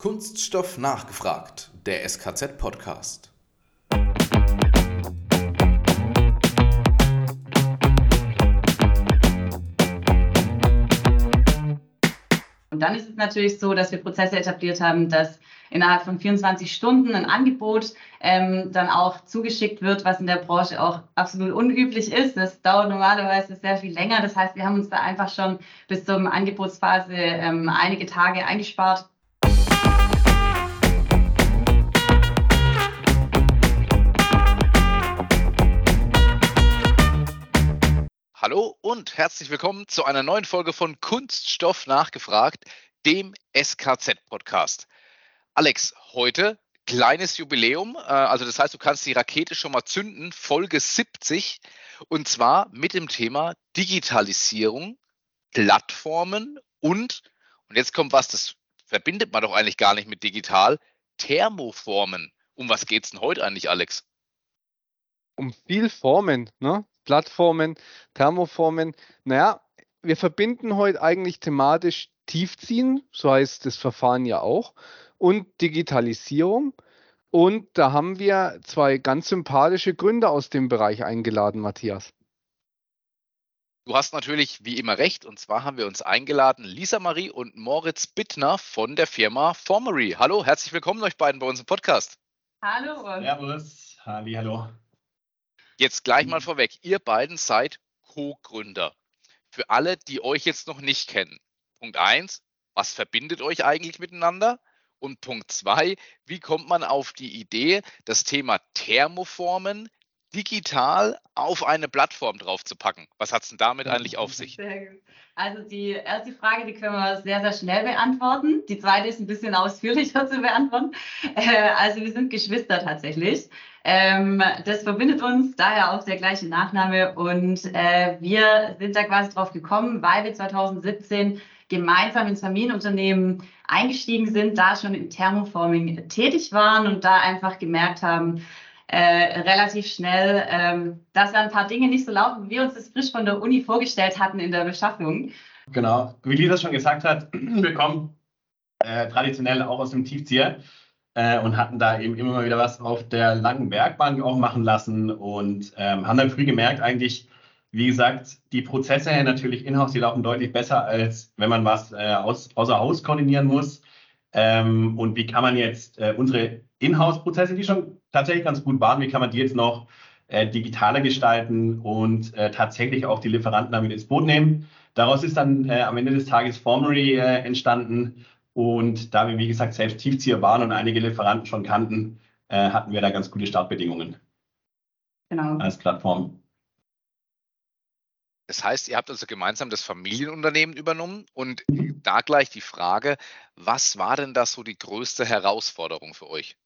Kunststoff nachgefragt, der SKZ-Podcast. Und dann ist es natürlich so, dass wir Prozesse etabliert haben, dass innerhalb von 24 Stunden ein Angebot ähm, dann auch zugeschickt wird, was in der Branche auch absolut unüblich ist. Das dauert normalerweise sehr viel länger. Das heißt, wir haben uns da einfach schon bis zur Angebotsphase ähm, einige Tage eingespart. Hallo und herzlich willkommen zu einer neuen Folge von Kunststoff nachgefragt, dem SKZ-Podcast. Alex, heute kleines Jubiläum, äh, also das heißt, du kannst die Rakete schon mal zünden, Folge 70, und zwar mit dem Thema Digitalisierung, Plattformen und, und jetzt kommt was, das verbindet man doch eigentlich gar nicht mit digital, Thermoformen. Um was geht es denn heute eigentlich, Alex? Um viel Formen, ne? Plattformen, Thermoformen. Naja, wir verbinden heute eigentlich thematisch Tiefziehen, so heißt das Verfahren ja auch, und Digitalisierung. Und da haben wir zwei ganz sympathische Gründer aus dem Bereich eingeladen, Matthias. Du hast natürlich wie immer recht. Und zwar haben wir uns eingeladen, Lisa Marie und Moritz Bittner von der Firma Formery. Hallo, herzlich willkommen euch beiden bei uns im Podcast. Hallo. Servus. Halli, hallo. Jetzt gleich mal vorweg, ihr beiden seid Co-Gründer. Für alle, die euch jetzt noch nicht kennen. Punkt 1, was verbindet euch eigentlich miteinander? Und Punkt 2, wie kommt man auf die Idee, das Thema Thermoformen digital auf eine Plattform draufzupacken? Was hat es denn damit eigentlich auf sich? Also die erste Frage, die können wir sehr, sehr schnell beantworten. Die zweite ist ein bisschen ausführlicher zu beantworten. Äh, also wir sind Geschwister tatsächlich. Ähm, das verbindet uns, daher auch der gleiche Nachname. Und äh, wir sind da quasi drauf gekommen, weil wir 2017 gemeinsam ins Familienunternehmen eingestiegen sind, da schon im Thermoforming tätig waren und da einfach gemerkt haben, äh, relativ schnell, ähm, dass da ein paar Dinge nicht so laufen, wie wir uns das frisch von der Uni vorgestellt hatten in der Beschaffung. Genau, wie Lisa schon gesagt hat, wir kommen äh, traditionell auch aus dem Tiefzieher äh, und hatten da eben immer mal wieder was auf der langen Bergbahn auch machen lassen und ähm, haben dann früh gemerkt, eigentlich, wie gesagt, die Prozesse natürlich in-house, die laufen deutlich besser, als wenn man was äh, aus, außer Haus koordinieren muss. Ähm, und wie kann man jetzt äh, unsere Inhouse-Prozesse, die schon tatsächlich ganz gut waren, wie kann man die jetzt noch äh, digitaler gestalten und äh, tatsächlich auch die Lieferanten damit ins Boot nehmen? Daraus ist dann äh, am Ende des Tages Formery äh, entstanden, und da wir, wie gesagt, selbst Tiefzieher waren und einige Lieferanten schon kannten, äh, hatten wir da ganz gute Startbedingungen genau. als Plattform. Das heißt, ihr habt also gemeinsam das Familienunternehmen übernommen und da gleich die Frage, was war denn das so die größte Herausforderung für euch?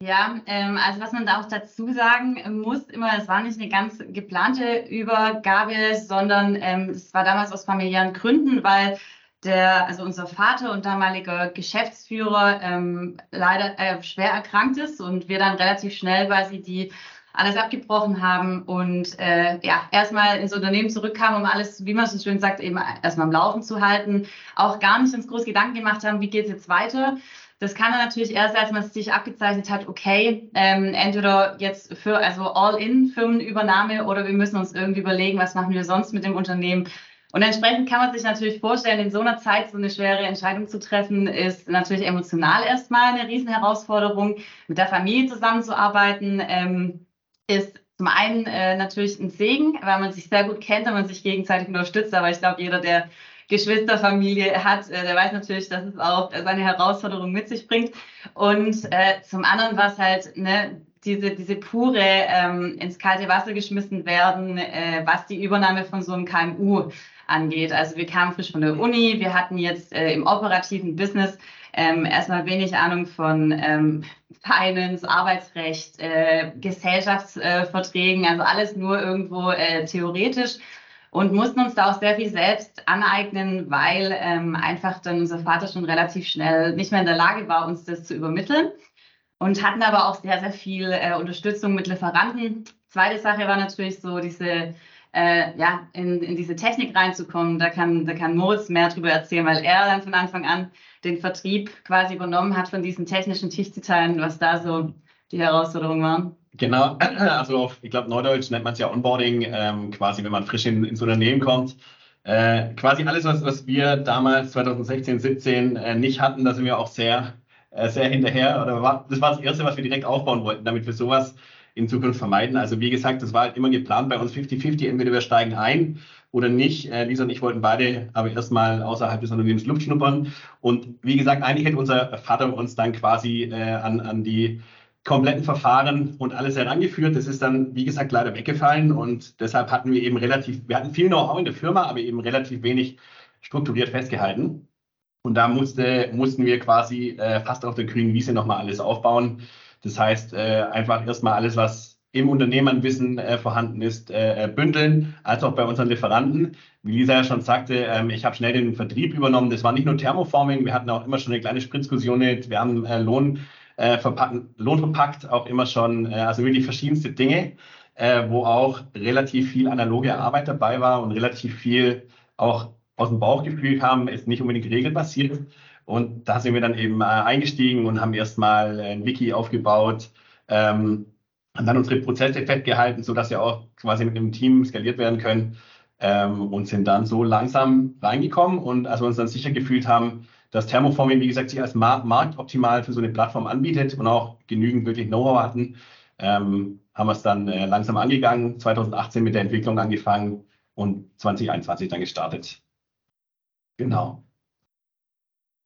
Ja, ähm, also was man da auch dazu sagen muss, immer, es war nicht eine ganz geplante Übergabe, sondern ähm, es war damals aus familiären Gründen, weil der, also unser Vater und damaliger Geschäftsführer ähm, leider äh, schwer erkrankt ist und wir dann relativ schnell quasi die alles abgebrochen haben und äh, ja, erstmal ins Unternehmen zurückkamen, um alles, wie man so schön sagt, eben erstmal am Laufen zu halten, auch gar nicht uns groß Gedanken gemacht haben, wie geht es jetzt weiter. Das kann dann natürlich erst, als man sich abgezeichnet hat, okay, ähm, entweder jetzt für also All-in-Firmenübernahme oder wir müssen uns irgendwie überlegen, was machen wir sonst mit dem Unternehmen. Und entsprechend kann man sich natürlich vorstellen, in so einer Zeit so eine schwere Entscheidung zu treffen, ist natürlich emotional erstmal eine Riesenherausforderung. Mit der Familie zusammenzuarbeiten ähm, ist zum einen äh, natürlich ein Segen, weil man sich sehr gut kennt und man sich gegenseitig unterstützt. Aber ich glaube, jeder, der Geschwisterfamilie hat, äh, der weiß natürlich, dass es auch seine Herausforderung mit sich bringt. Und äh, zum anderen war es halt ne, diese, diese pure ähm, ins kalte Wasser geschmissen werden, äh, was die Übernahme von so einem KMU angeht. Also wir kamen frisch von der Uni, wir hatten jetzt äh, im operativen Business ähm, erstmal wenig Ahnung von ähm, Finance, Arbeitsrecht, äh, Gesellschaftsverträgen, also alles nur irgendwo äh, theoretisch und mussten uns da auch sehr viel selbst aneignen, weil ähm, einfach dann unser Vater schon relativ schnell nicht mehr in der Lage war, uns das zu übermitteln und hatten aber auch sehr, sehr viel äh, Unterstützung mit Lieferanten. Zweite Sache war natürlich so diese äh, ja, in, in diese Technik reinzukommen. Da kann, da kann Moritz mehr darüber erzählen, weil er dann von Anfang an den Vertrieb quasi übernommen hat von diesen technischen Tiefziteilen, was da so die Herausforderungen waren. Genau, also auf, ich glaube, Neudeutsch nennt man es ja Onboarding, ähm, quasi, wenn man frisch in, ins Unternehmen kommt. Äh, quasi alles, was, was wir damals 2016, 17 äh, nicht hatten, da sind wir auch sehr, äh, sehr hinterher. Oder war, das war das Erste, was wir direkt aufbauen wollten, damit wir sowas in Zukunft vermeiden. Also wie gesagt, das war halt immer geplant bei uns 50-50, entweder wir steigen ein oder nicht. Äh, Lisa und ich wollten beide aber erstmal außerhalb des Unternehmens Luft schnuppern. Und wie gesagt, eigentlich hätte unser Vater uns dann quasi äh, an, an die kompletten Verfahren und alles herangeführt. Das ist dann, wie gesagt, leider weggefallen und deshalb hatten wir eben relativ, wir hatten viel Know-how in der Firma, aber eben relativ wenig strukturiert festgehalten. Und da musste, mussten wir quasi äh, fast auf der grünen Wiese nochmal alles aufbauen. Das heißt, äh, einfach erstmal alles, was im Unternehmernwissen äh, vorhanden ist, äh, bündeln, als auch bei unseren Lieferanten. Wie Lisa ja schon sagte, ähm, ich habe schnell den Vertrieb übernommen. Das war nicht nur Thermoforming, wir hatten auch immer schon eine kleine Spritzkursion, wir haben äh, Lohn äh, verpacken, lohnverpackt auch immer schon, äh, also wirklich verschiedenste Dinge, äh, wo auch relativ viel analoge Arbeit dabei war und relativ viel auch aus dem Bauchgefühl kam, ist nicht unbedingt regelbasiert. Und da sind wir dann eben äh, eingestiegen und haben erstmal ein Wiki aufgebaut, ähm, haben dann unsere Prozesse festgehalten, sodass wir auch quasi mit einem Team skaliert werden können ähm, und sind dann so langsam reingekommen. Und als wir uns dann sicher gefühlt haben, dass Thermoforming, wie gesagt, sich als marktoptimal für so eine Plattform anbietet und auch genügend wirklich Know-how hatten, ähm, haben wir es dann äh, langsam angegangen, 2018 mit der Entwicklung angefangen und 2021 dann gestartet. Genau.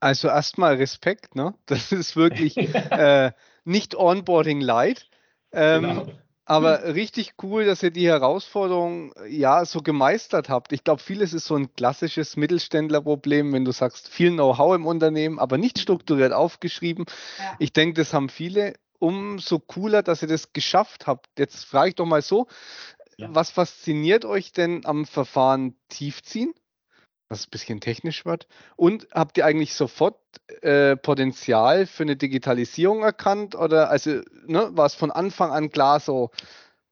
Also erstmal Respekt, ne? Das ist wirklich äh, nicht Onboarding light. Ähm, genau. Aber richtig cool, dass ihr die Herausforderung ja so gemeistert habt. Ich glaube, vieles ist so ein klassisches Mittelständlerproblem, wenn du sagst, viel Know-how im Unternehmen, aber nicht strukturiert aufgeschrieben. Ja. Ich denke, das haben viele. Umso cooler, dass ihr das geschafft habt. Jetzt frage ich doch mal so, ja. was fasziniert euch denn am Verfahren Tiefziehen? Was ein bisschen technisch wird. Und habt ihr eigentlich sofort äh, Potenzial für eine Digitalisierung erkannt? Oder also ne, war es von Anfang an klar so,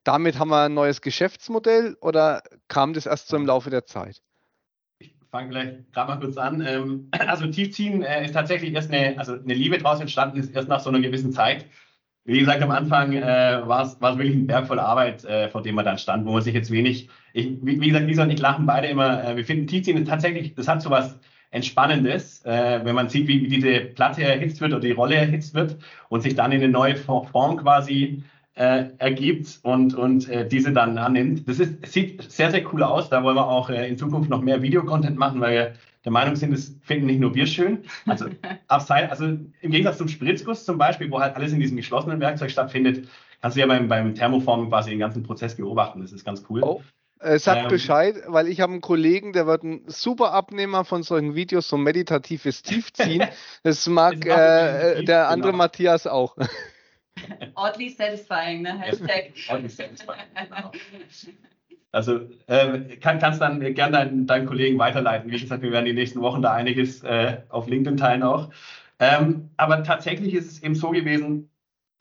damit haben wir ein neues Geschäftsmodell oder kam das erst so im Laufe der Zeit? Ich fange gleich gerade mal kurz an. Ähm, also Tiefziehen äh, ist tatsächlich erst eine, also eine Liebe daraus entstanden, ist erst nach so einer gewissen Zeit. Wie gesagt, am Anfang äh, war es wirklich ein Berg voll Arbeit, äh, vor dem man dann stand, wo man sich jetzt wenig, ich, wie, wie, gesagt, Lisa und ich lachen beide immer, äh, wir finden Tizian tatsächlich, das hat so was Entspannendes, äh, wenn man sieht, wie, wie diese Platte erhitzt wird oder die Rolle erhitzt wird und sich dann in eine neue Form quasi äh, ergibt und, und äh, diese dann annimmt. Das ist, sieht sehr, sehr cool aus. Da wollen wir auch äh, in Zukunft noch mehr Videocontent machen, weil wir der Meinung sind, das finden nicht nur wir schön. Also, also im Gegensatz zum Spritzguss zum Beispiel, wo halt alles in diesem geschlossenen Werkzeug stattfindet, kannst du ja beim, beim Thermoformen quasi den ganzen Prozess beobachten. Das ist ganz cool. Oh. Äh, sagt ähm, Bescheid, weil ich habe einen Kollegen, der wird ein super Abnehmer von solchen Videos, so meditatives Tiefziehen. Das mag äh, äh, der andere genau. Matthias auch. Oddly satisfying, ne? Hashtag. Oddly satisfying. Genau. Also äh, kann, kannst dann gerne deinen, deinen Kollegen weiterleiten. Wie gesagt, wir werden die nächsten Wochen da einiges äh, auf LinkedIn teilen auch. Ähm, aber tatsächlich ist es eben so gewesen,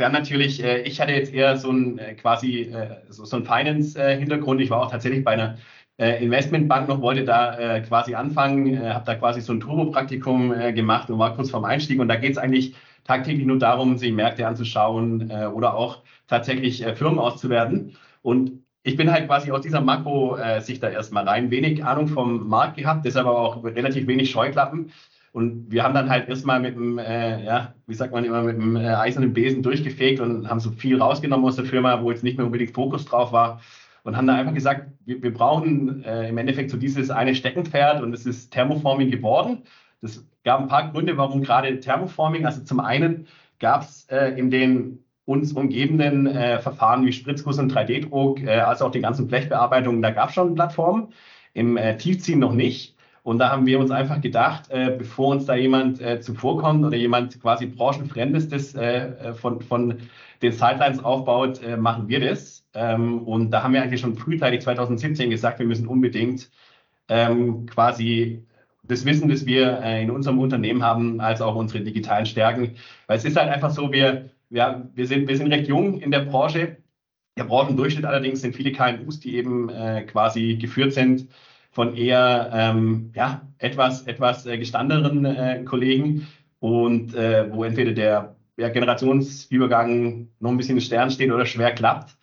haben natürlich, äh, ich hatte jetzt eher so ein äh, quasi äh, so, so ein Finance-Hintergrund. ich war auch tatsächlich bei einer äh, Investmentbank noch, wollte da quasi anfangen, habe da quasi so ein Turbo-Praktikum gemacht und war kurz vorm Einstieg. Und da geht es eigentlich tagtäglich nur darum, sich Märkte anzuschauen oder auch tatsächlich Firmen auszuwerten. Und ich bin halt quasi aus dieser Makro-Sicht da erstmal rein. Wenig Ahnung vom Markt gehabt, deshalb aber auch relativ wenig Scheuklappen. Und wir haben dann halt erstmal mit dem, äh, ja, wie sagt man immer, mit dem äh, eisernen Besen durchgefegt und haben so viel rausgenommen aus der Firma, wo jetzt nicht mehr unbedingt Fokus drauf war. Und haben dann einfach gesagt, wir, wir brauchen äh, im Endeffekt so dieses eine Steckenpferd und es ist Thermoforming geworden. Das gab ein paar Gründe, warum gerade Thermoforming, also zum einen gab es äh, in den uns umgebenden äh, Verfahren wie Spritzguss und 3D-Druck, äh, als auch die ganzen Blechbearbeitungen, da gab es schon Plattformen, im äh, Tiefziehen noch nicht. Und da haben wir uns einfach gedacht, äh, bevor uns da jemand äh, zuvorkommt oder jemand quasi branchenfremdes das äh, äh von, von den Sidelines aufbaut, äh, machen wir das. Ähm, und da haben wir eigentlich schon frühzeitig 2017 gesagt, wir müssen unbedingt ähm, quasi das Wissen, das wir äh, in unserem Unternehmen haben, als auch unsere digitalen Stärken. Weil es ist halt einfach so, wir, ja, wir, sind, wir sind recht jung in der Branche Der Branchendurchschnitt allerdings sind viele KMUs, die eben äh, quasi geführt sind von eher ähm, ja, etwas, etwas äh, gestandeneren äh, Kollegen und äh, wo entweder der ja, Generationsübergang noch ein bisschen in Stern steht oder schwer klappt.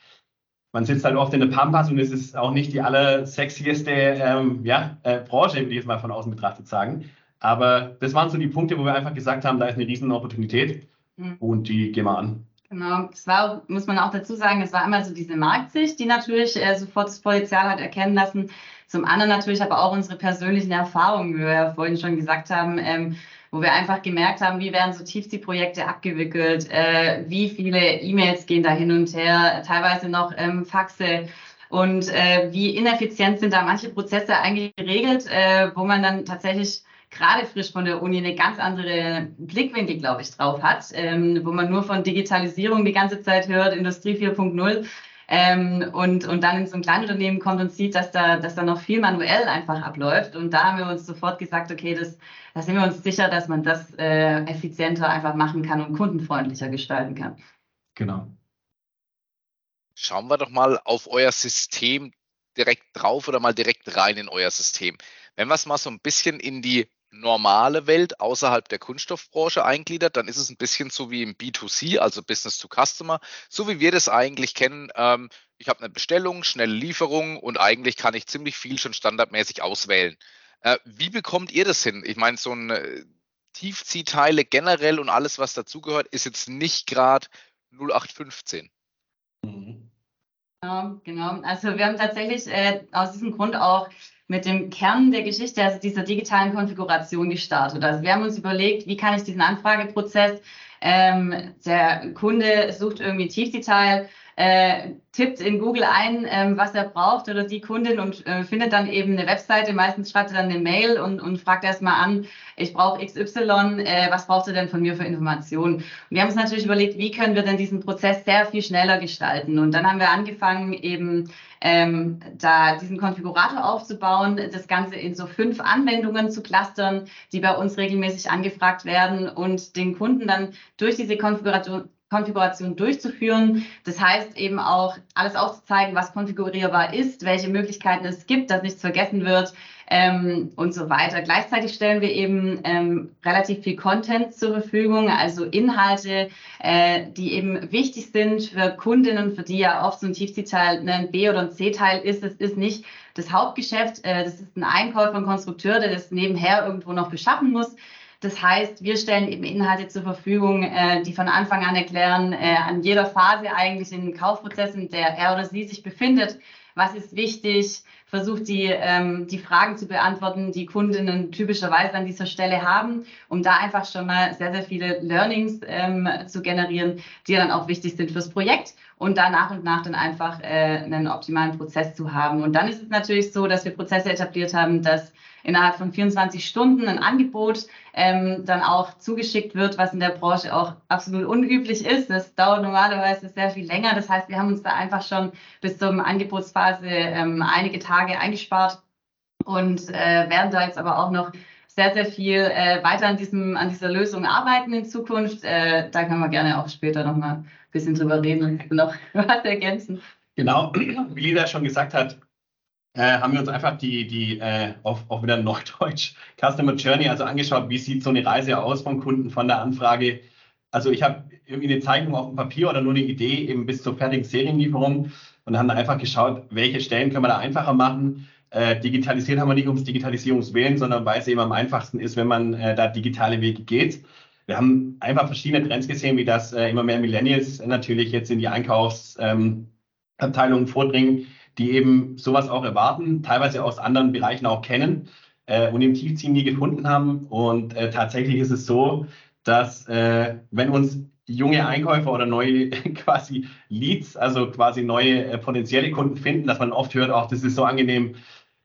Man sitzt halt oft in der Pampas und es ist auch nicht die allersexieste ähm, ja, äh, Branche, würde ich jetzt mal von außen betrachtet sagen. Aber das waren so die Punkte, wo wir einfach gesagt haben, da ist eine riesen Opportunität mhm. und die gehen wir an. Genau, es war, muss man auch dazu sagen, es war einmal so diese Marktsicht, die natürlich äh, sofort das Potenzial hat erkennen lassen. Zum anderen natürlich aber auch unsere persönlichen Erfahrungen, wie wir ja vorhin schon gesagt haben, ähm, wo wir einfach gemerkt haben, wie werden so Tiefziehprojekte abgewickelt, äh, wie viele E-Mails gehen da hin und her, teilweise noch ähm, Faxe und äh, wie ineffizient sind da manche Prozesse eigentlich geregelt, äh, wo man dann tatsächlich gerade frisch von der Uni eine ganz andere Blickwinkel, glaube ich, drauf hat, ähm, wo man nur von Digitalisierung die ganze Zeit hört, Industrie 4.0 ähm, und, und dann in so ein Kleinunternehmen kommt und sieht, dass da, dass da noch viel manuell einfach abläuft. Und da haben wir uns sofort gesagt, okay, das, da sind wir uns sicher, dass man das äh, effizienter einfach machen kann und kundenfreundlicher gestalten kann. Genau. Schauen wir doch mal auf euer System direkt drauf oder mal direkt rein in euer System. Wenn wir es mal so ein bisschen in die normale Welt außerhalb der Kunststoffbranche eingliedert, dann ist es ein bisschen so wie im B2C, also Business to Customer, so wie wir das eigentlich kennen. Ähm, ich habe eine Bestellung, schnelle Lieferung und eigentlich kann ich ziemlich viel schon standardmäßig auswählen. Äh, wie bekommt ihr das hin? Ich meine, so ein äh, Tiefziehteile generell und alles, was dazugehört, ist jetzt nicht gerade 0815. Mhm. Genau, genau. Also wir haben tatsächlich äh, aus diesem Grund auch mit dem Kern der Geschichte, also dieser digitalen Konfiguration gestartet. Also wir haben uns überlegt, wie kann ich diesen Anfrageprozess, ähm, der Kunde sucht irgendwie Tiefdetail, äh, tippt in Google ein, ähm, was er braucht oder die Kundin und äh, findet dann eben eine Webseite. Meistens schreibt er dann eine Mail und, und fragt erstmal an, ich brauche XY, äh, was braucht er denn von mir für Informationen? Und wir haben uns natürlich überlegt, wie können wir denn diesen Prozess sehr viel schneller gestalten? Und dann haben wir angefangen, eben ähm, da diesen Konfigurator aufzubauen, das Ganze in so fünf Anwendungen zu clustern, die bei uns regelmäßig angefragt werden und den Kunden dann durch diese Konfiguration Konfiguration durchzuführen. Das heißt eben auch alles aufzuzeigen, was konfigurierbar ist, welche Möglichkeiten es gibt, dass nichts vergessen wird ähm, und so weiter. Gleichzeitig stellen wir eben ähm, relativ viel Content zur Verfügung, also Inhalte, äh, die eben wichtig sind für Kundinnen, für die ja oft so ein Tiefziehteil ne, ein B- oder ein C-Teil ist. Das ist nicht das Hauptgeschäft, äh, das ist ein Einkäufer, ein Konstrukteur, der das nebenher irgendwo noch beschaffen muss. Das heißt, wir stellen eben Inhalte zur Verfügung, äh, die von Anfang an erklären, äh, an jeder Phase eigentlich in den Kaufprozessen, der er oder sie sich befindet, was ist wichtig, versucht die, ähm, die Fragen zu beantworten, die Kundinnen typischerweise an dieser Stelle haben, um da einfach schon mal sehr, sehr viele Learnings ähm, zu generieren, die dann auch wichtig sind fürs Projekt und da nach und nach dann einfach äh, einen optimalen Prozess zu haben. Und dann ist es natürlich so, dass wir Prozesse etabliert haben, dass innerhalb von 24 Stunden ein Angebot ähm, dann auch zugeschickt wird, was in der Branche auch absolut unüblich ist. Das dauert normalerweise sehr viel länger. Das heißt, wir haben uns da einfach schon bis zur Angebotsphase ähm, einige Tage eingespart und äh, werden da jetzt aber auch noch sehr, sehr viel äh, weiter an, diesem, an dieser Lösung arbeiten in Zukunft. Äh, da können wir gerne auch später noch mal ein bisschen drüber reden und noch was ergänzen. Genau, wie Lisa schon gesagt hat, äh, haben wir uns einfach die, die äh, auf, auf wieder Neudeutsch Customer Journey also angeschaut, wie sieht so eine Reise aus vom Kunden von der Anfrage. Also ich habe irgendwie eine Zeichnung auf dem Papier oder nur eine Idee eben bis zur fertigen Serienlieferung und haben dann einfach geschaut, welche Stellen können wir da einfacher machen. Äh, digitalisiert haben wir nicht ums Digitalisierungswillen, sondern weil es eben am einfachsten ist, wenn man äh, da digitale Wege geht. Wir haben einfach verschiedene Trends gesehen, wie das äh, immer mehr Millennials natürlich jetzt in die Einkaufsabteilungen ähm, vordringen die eben sowas auch erwarten, teilweise aus anderen Bereichen auch kennen äh, und im Tiefziehen nie gefunden haben. Und äh, tatsächlich ist es so, dass äh, wenn uns junge Einkäufer oder neue quasi Leads, also quasi neue äh, potenzielle Kunden finden, dass man oft hört, auch das ist so angenehm,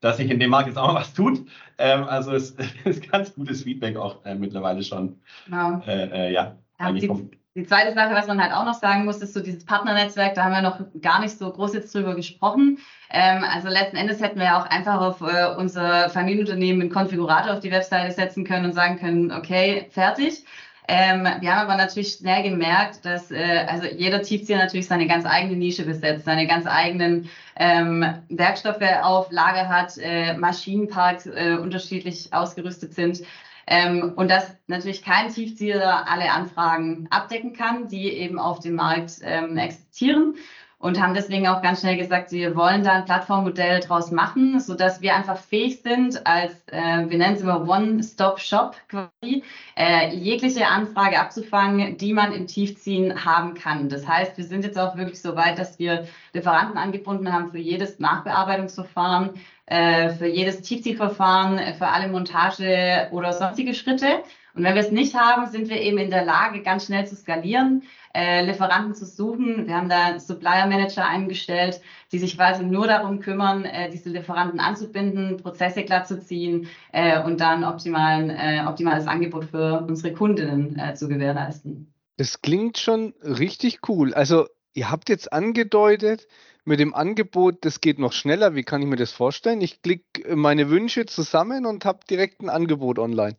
dass sich in dem Markt jetzt auch mal was tut. Ähm, also es ist ganz gutes Feedback auch äh, mittlerweile schon. Genau. Äh, ja, ja die, die zweite Sache, was man halt auch noch sagen muss, ist so dieses Partnernetzwerk, da haben wir noch gar nicht so groß jetzt drüber gesprochen. Ähm, also letzten Endes hätten wir ja auch einfach auf äh, unser Familienunternehmen einen Konfigurator auf die Webseite setzen können und sagen können, okay, fertig. Ähm, wir haben aber natürlich schnell gemerkt, dass äh, also jeder Tiefzieher natürlich seine ganz eigene Nische besetzt, seine ganz eigenen ähm, Werkstoffe auf Lager hat, äh, Maschinenparks äh, unterschiedlich ausgerüstet sind. Ähm, und dass natürlich kein Tiefzieher alle Anfragen abdecken kann, die eben auf dem Markt ähm, existieren und haben deswegen auch ganz schnell gesagt, wir wollen da ein Plattformmodell draus machen, so dass wir einfach fähig sind, als äh, wir nennen es immer One-Stop-Shop quasi, äh, jegliche Anfrage abzufangen, die man im Tiefziehen haben kann. Das heißt, wir sind jetzt auch wirklich so weit, dass wir Lieferanten angebunden haben für jedes Nachbearbeitungsverfahren, äh, für jedes Tiefziehverfahren, für alle Montage oder sonstige Schritte. Und wenn wir es nicht haben, sind wir eben in der Lage, ganz schnell zu skalieren äh, Lieferanten zu suchen. Wir haben da Supplier Manager eingestellt, die sich quasi nur darum kümmern, äh, diese Lieferanten anzubinden, Prozesse glatt zu ziehen äh, und dann optimalen, äh, optimales Angebot für unsere Kundinnen äh, zu gewährleisten. Das klingt schon richtig cool. Also ihr habt jetzt angedeutet, mit dem Angebot, das geht noch schneller. Wie kann ich mir das vorstellen? Ich klicke meine Wünsche zusammen und habe direkt ein Angebot online.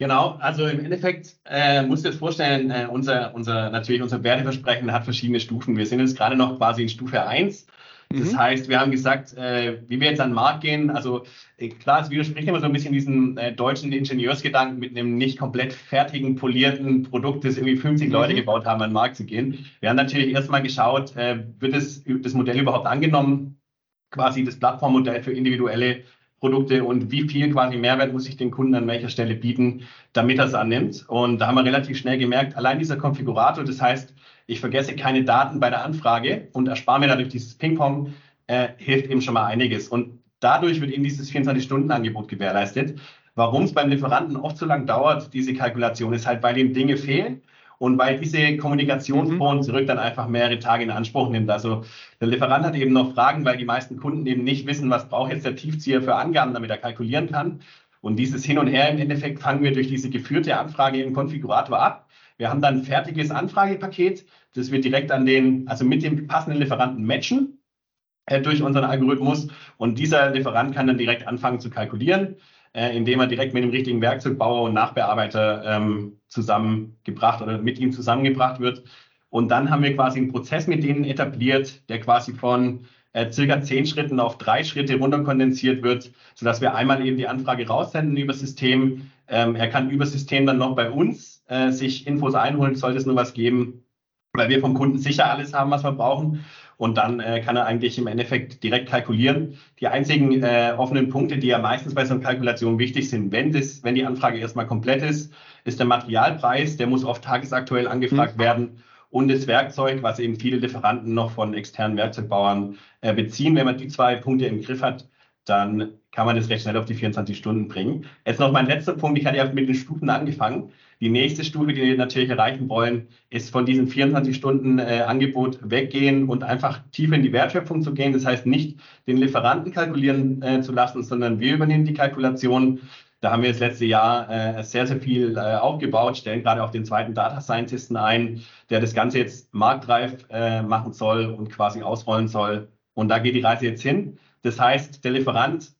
Genau, also im Endeffekt äh, musst du dir vorstellen, äh, unser, unser, natürlich unser Werteversprechen hat verschiedene Stufen. Wir sind jetzt gerade noch quasi in Stufe 1. Das mhm. heißt, wir haben gesagt, äh, wie wir jetzt an den Markt gehen, also äh, klar, es widerspricht immer so ein bisschen diesen äh, deutschen Ingenieursgedanken mit einem nicht komplett fertigen, polierten Produkt, das irgendwie 50 mhm. Leute gebaut haben, an den Markt zu gehen. Wir haben natürlich erstmal geschaut, äh, wird das, das Modell überhaupt angenommen, quasi das Plattformmodell für individuelle Produkte und wie viel quasi Mehrwert muss ich den Kunden an welcher Stelle bieten, damit er es annimmt. Und da haben wir relativ schnell gemerkt, allein dieser Konfigurator, das heißt, ich vergesse keine Daten bei der Anfrage und erspare mir dadurch dieses Ping-Pong, äh, hilft eben schon mal einiges. Und dadurch wird eben dieses 24-Stunden-Angebot gewährleistet. Warum es beim Lieferanten oft so lang dauert, diese Kalkulation, ist halt, weil ihm Dinge fehlen und weil diese Kommunikationsform mhm. zurück dann einfach mehrere Tage in Anspruch nimmt. Also der Lieferant hat eben noch Fragen, weil die meisten Kunden eben nicht wissen, was braucht jetzt der Tiefzieher für Angaben, damit er kalkulieren kann. Und dieses Hin und Her im Endeffekt fangen wir durch diese geführte Anfrage im Konfigurator ab. Wir haben dann ein fertiges Anfragepaket, das wir direkt an den, also mit dem passenden Lieferanten matchen äh, durch unseren Algorithmus. Und dieser Lieferant kann dann direkt anfangen zu kalkulieren äh, indem er direkt mit dem richtigen Werkzeugbauer und Nachbearbeiter ähm, zusammengebracht oder mit ihm zusammengebracht wird. Und dann haben wir quasi einen Prozess mit denen etabliert, der quasi von äh, circa zehn Schritten auf drei Schritte runterkondensiert wird, sodass wir einmal eben die Anfrage raussenden über System. Ähm, er kann über System dann noch bei uns äh, sich Infos einholen, sollte es nur was geben, weil wir vom Kunden sicher alles haben, was wir brauchen und dann äh, kann er eigentlich im Endeffekt direkt kalkulieren. Die einzigen äh, offenen Punkte, die ja meistens bei so einer Kalkulation wichtig sind, wenn, das, wenn die Anfrage erstmal komplett ist, ist der Materialpreis, der muss oft tagesaktuell angefragt mhm. werden und das Werkzeug, was eben viele Lieferanten noch von externen Werkzeugbauern äh, beziehen. Wenn man die zwei Punkte im Griff hat, dann kann man das recht schnell auf die 24 Stunden bringen. Jetzt noch mein letzter Punkt. Ich hatte ja mit den Stufen angefangen. Die nächste Stufe, die wir natürlich erreichen wollen, ist von diesem 24-Stunden-Angebot äh, weggehen und einfach tiefer in die Wertschöpfung zu gehen. Das heißt, nicht den Lieferanten kalkulieren äh, zu lassen, sondern wir übernehmen die Kalkulation. Da haben wir das letzte Jahr äh, sehr, sehr viel äh, aufgebaut, stellen gerade auch den zweiten Data Scientisten ein, der das Ganze jetzt marktreif äh, machen soll und quasi ausrollen soll. Und da geht die Reise jetzt hin. Das heißt, der Lieferant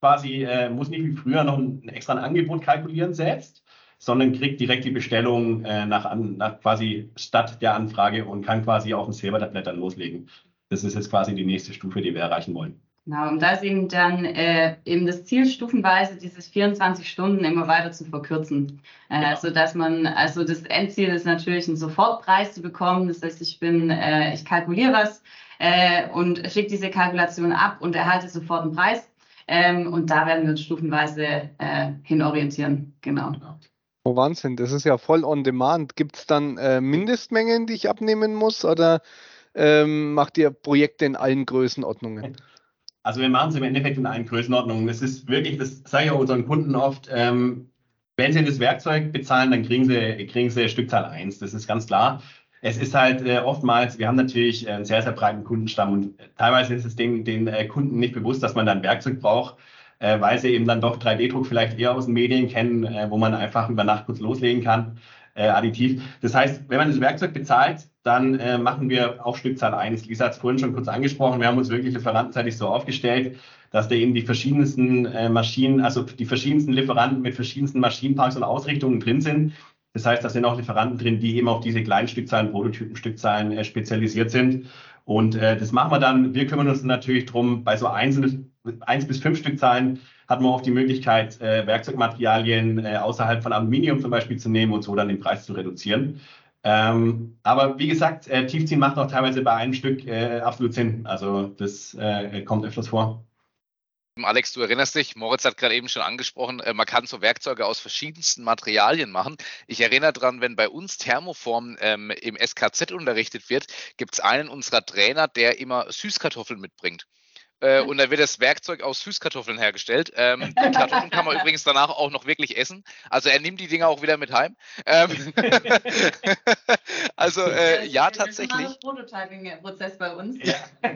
quasi äh, muss nicht wie früher noch ein, extra ein Angebot kalkulieren selbst, sondern kriegt direkt die Bestellung äh, nach, nach quasi statt der Anfrage und kann quasi auf dem Silbertablett dann loslegen. Das ist jetzt quasi die nächste Stufe, die wir erreichen wollen. Genau, und da ist eben dann äh, eben das Ziel, stufenweise dieses 24 Stunden immer weiter zu verkürzen. Äh, genau. Sodass man, also das Endziel ist natürlich, einen Sofortpreis zu bekommen. Das heißt, ich bin, äh, ich kalkuliere was äh, und schicke diese Kalkulation ab und erhalte sofort einen Preis. Ähm, und da werden wir uns stufenweise äh, hin orientieren. Genau. genau. Oh, Wahnsinn, das ist ja voll on demand. Gibt es dann äh, Mindestmengen, die ich abnehmen muss oder ähm, macht ihr Projekte in allen Größenordnungen? Also wir machen es im Endeffekt in allen Größenordnungen. Das ist wirklich, das sage ich auch unseren Kunden oft, ähm, wenn sie das Werkzeug bezahlen, dann kriegen sie, kriegen sie Stückzahl 1. Das ist ganz klar. Es ist halt äh, oftmals, wir haben natürlich einen sehr, sehr breiten Kundenstamm und teilweise ist es den, den äh, Kunden nicht bewusst, dass man da ein Werkzeug braucht äh, weil sie eben dann doch 3D-Druck vielleicht eher aus den Medien kennen, äh, wo man einfach über Nacht kurz loslegen kann, äh, additiv. Das heißt, wenn man das Werkzeug bezahlt, dann äh, machen wir auf Stückzahl 1. Lisa hat es vorhin schon kurz angesprochen. Wir haben uns wirklich lieferantenseitig so aufgestellt, dass da eben die verschiedensten äh, Maschinen, also die verschiedensten Lieferanten mit verschiedensten Maschinenparks und Ausrichtungen drin sind. Das heißt, da sind auch Lieferanten drin, die eben auf diese kleinen Stückzahlen, Prototypenstückzahlen äh, spezialisiert sind. Und äh, das machen wir dann. Wir kümmern uns natürlich drum, bei so einzelnen eins bis fünf Stückzahlen hat man auch die Möglichkeit, äh, Werkzeugmaterialien äh, außerhalb von Aluminium zum Beispiel zu nehmen und so dann den Preis zu reduzieren. Ähm, aber wie gesagt, äh, Tiefziehen macht auch teilweise bei einem Stück äh, absolut Sinn. Also das äh, kommt öfters vor. Alex, du erinnerst dich, Moritz hat gerade eben schon angesprochen, äh, man kann so Werkzeuge aus verschiedensten Materialien machen. Ich erinnere daran, wenn bei uns Thermoform ähm, im SKZ unterrichtet wird, gibt es einen unserer Trainer, der immer Süßkartoffeln mitbringt. Äh, und da wird das Werkzeug aus Süßkartoffeln hergestellt. Ähm, die Kartoffeln kann man übrigens danach auch noch wirklich essen. Also er nimmt die Dinger auch wieder mit heim. Ähm, also äh, ja, tatsächlich. Das ist ein Prototyping-Prozess bei uns. Ja.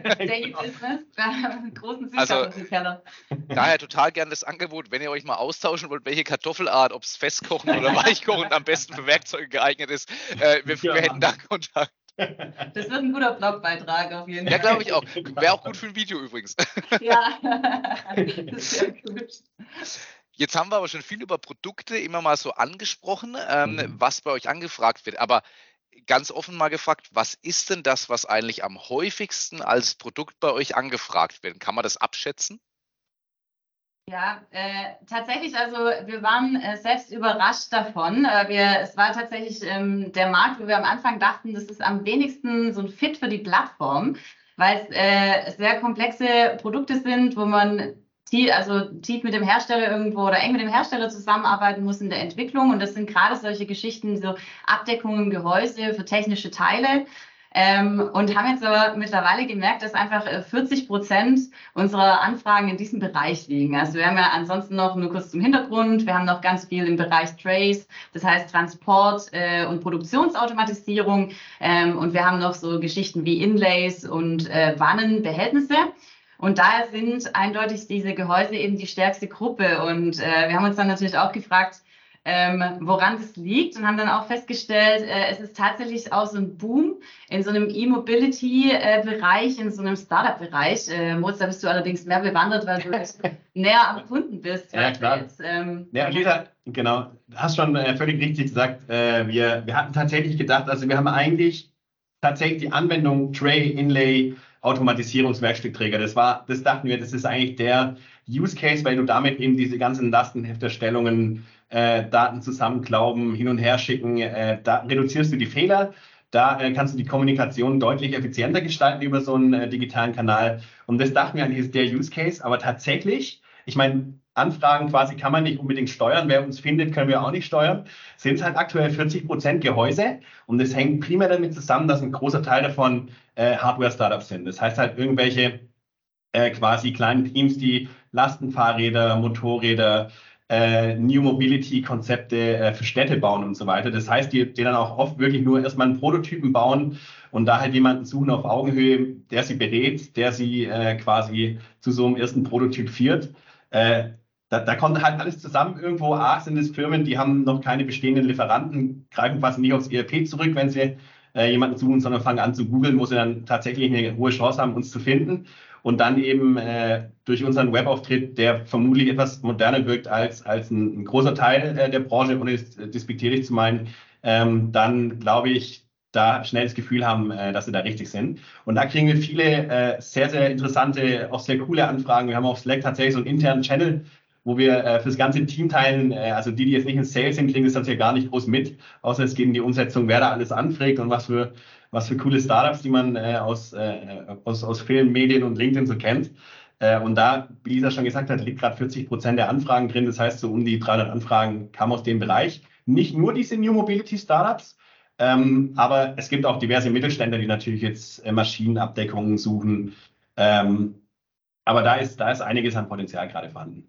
Business, großen Süßkartoffelkeller. Also, daher total gern das Angebot, wenn ihr euch mal austauschen wollt, welche Kartoffelart, ob es festkochen oder weichkochen am besten für Werkzeuge geeignet ist. Äh, wir, wir hätten da Kontakt. Das wird ein guter Blogbeitrag auf jeden Fall. Ja, glaube ich auch. Wäre auch gut für ein Video übrigens. Ja, das wäre gut. Jetzt haben wir aber schon viel über Produkte immer mal so angesprochen, ähm, mhm. was bei euch angefragt wird. Aber ganz offen mal gefragt, was ist denn das, was eigentlich am häufigsten als Produkt bei euch angefragt wird? Kann man das abschätzen? Ja, äh, tatsächlich, also wir waren äh, selbst überrascht davon. Äh, wir, es war tatsächlich ähm, der Markt, wo wir am Anfang dachten, das ist am wenigsten so ein Fit für die Plattform, weil es äh, sehr komplexe Produkte sind, wo man tief, also tief mit dem Hersteller irgendwo oder eng mit dem Hersteller zusammenarbeiten muss in der Entwicklung. Und das sind gerade solche Geschichten, so Abdeckungen, Gehäuse für technische Teile. Ähm, und haben jetzt aber mittlerweile gemerkt, dass einfach 40 äh, Prozent unserer Anfragen in diesem Bereich liegen. Also wir haben ja ansonsten noch nur kurz zum Hintergrund, wir haben noch ganz viel im Bereich Trace, das heißt Transport äh, und Produktionsautomatisierung. Ähm, und wir haben noch so Geschichten wie Inlays und äh, Wannenbehältnisse. Und daher sind eindeutig diese Gehäuse eben die stärkste Gruppe. Und äh, wir haben uns dann natürlich auch gefragt, ähm, woran das liegt und haben dann auch festgestellt, äh, es ist tatsächlich auch so ein Boom in so einem E-Mobility-Bereich, in so einem Startup-Bereich. Äh, Moritz, da bist du allerdings mehr bewandert, weil du näher am Kunden bist. Ja, klar. Jetzt, ähm, ja, Lisa, genau, du hast schon äh, völlig richtig gesagt. Äh, wir, wir hatten tatsächlich gedacht, also wir haben eigentlich tatsächlich die Anwendung Tray, Inlay, Automatisierungswerkstückträger. Das war, das dachten wir, das ist eigentlich der Use Case, weil du damit eben diese ganzen Lastenhefterstellungen äh, Daten zusammenklauben, hin und her schicken, äh, da reduzierst du die Fehler. Da äh, kannst du die Kommunikation deutlich effizienter gestalten über so einen äh, digitalen Kanal. Und das dachten wir eigentlich ist der Use Case. Aber tatsächlich, ich meine, Anfragen quasi kann man nicht unbedingt steuern. Wer uns findet, können wir auch nicht steuern. Sind halt aktuell 40 Prozent Gehäuse. Und das hängt primär damit zusammen, dass ein großer Teil davon äh, Hardware-Startups sind. Das heißt halt irgendwelche äh, quasi kleinen Teams, die Lastenfahrräder, Motorräder, äh, New Mobility-Konzepte äh, für Städte bauen und so weiter. Das heißt, die, die dann auch oft wirklich nur erstmal einen Prototypen bauen und da halt jemanden suchen auf Augenhöhe, der sie berät, der sie äh, quasi zu so einem ersten Prototyp führt. Äh, da, da kommt halt alles zusammen. Irgendwo A sind es Firmen, die haben noch keine bestehenden Lieferanten, greifen quasi nicht aufs ERP zurück, wenn sie äh, jemanden suchen, sondern fangen an zu googeln, wo sie dann tatsächlich eine hohe Chance haben, uns zu finden und dann eben äh, durch unseren Webauftritt, der vermutlich etwas moderner wirkt als, als ein, ein großer Teil äh, der Branche, ohne es despektierlich zu meinen, ähm, dann glaube ich, da schnell das Gefühl haben, äh, dass sie da richtig sind. Und da kriegen wir viele äh, sehr, sehr interessante, auch sehr coole Anfragen. Wir haben auf Slack tatsächlich so einen internen Channel, wo wir äh, fürs ganze Team teilen. Äh, also die, die jetzt nicht in Sales sind, kriegen das tatsächlich gar nicht groß mit, außer es geht in die Umsetzung, wer da alles anfragt und was für was für coole Startups, die man äh, aus, äh, aus, aus Filmen, Medien und LinkedIn so kennt. Äh, und da, wie Lisa schon gesagt hat, liegt gerade 40 Prozent der Anfragen drin. Das heißt, so um die 300 Anfragen kamen aus dem Bereich. Nicht nur diese New Mobility Startups, ähm, aber es gibt auch diverse Mittelständler, die natürlich jetzt äh, Maschinenabdeckungen suchen. Ähm, aber da ist, da ist einiges an Potenzial gerade vorhanden.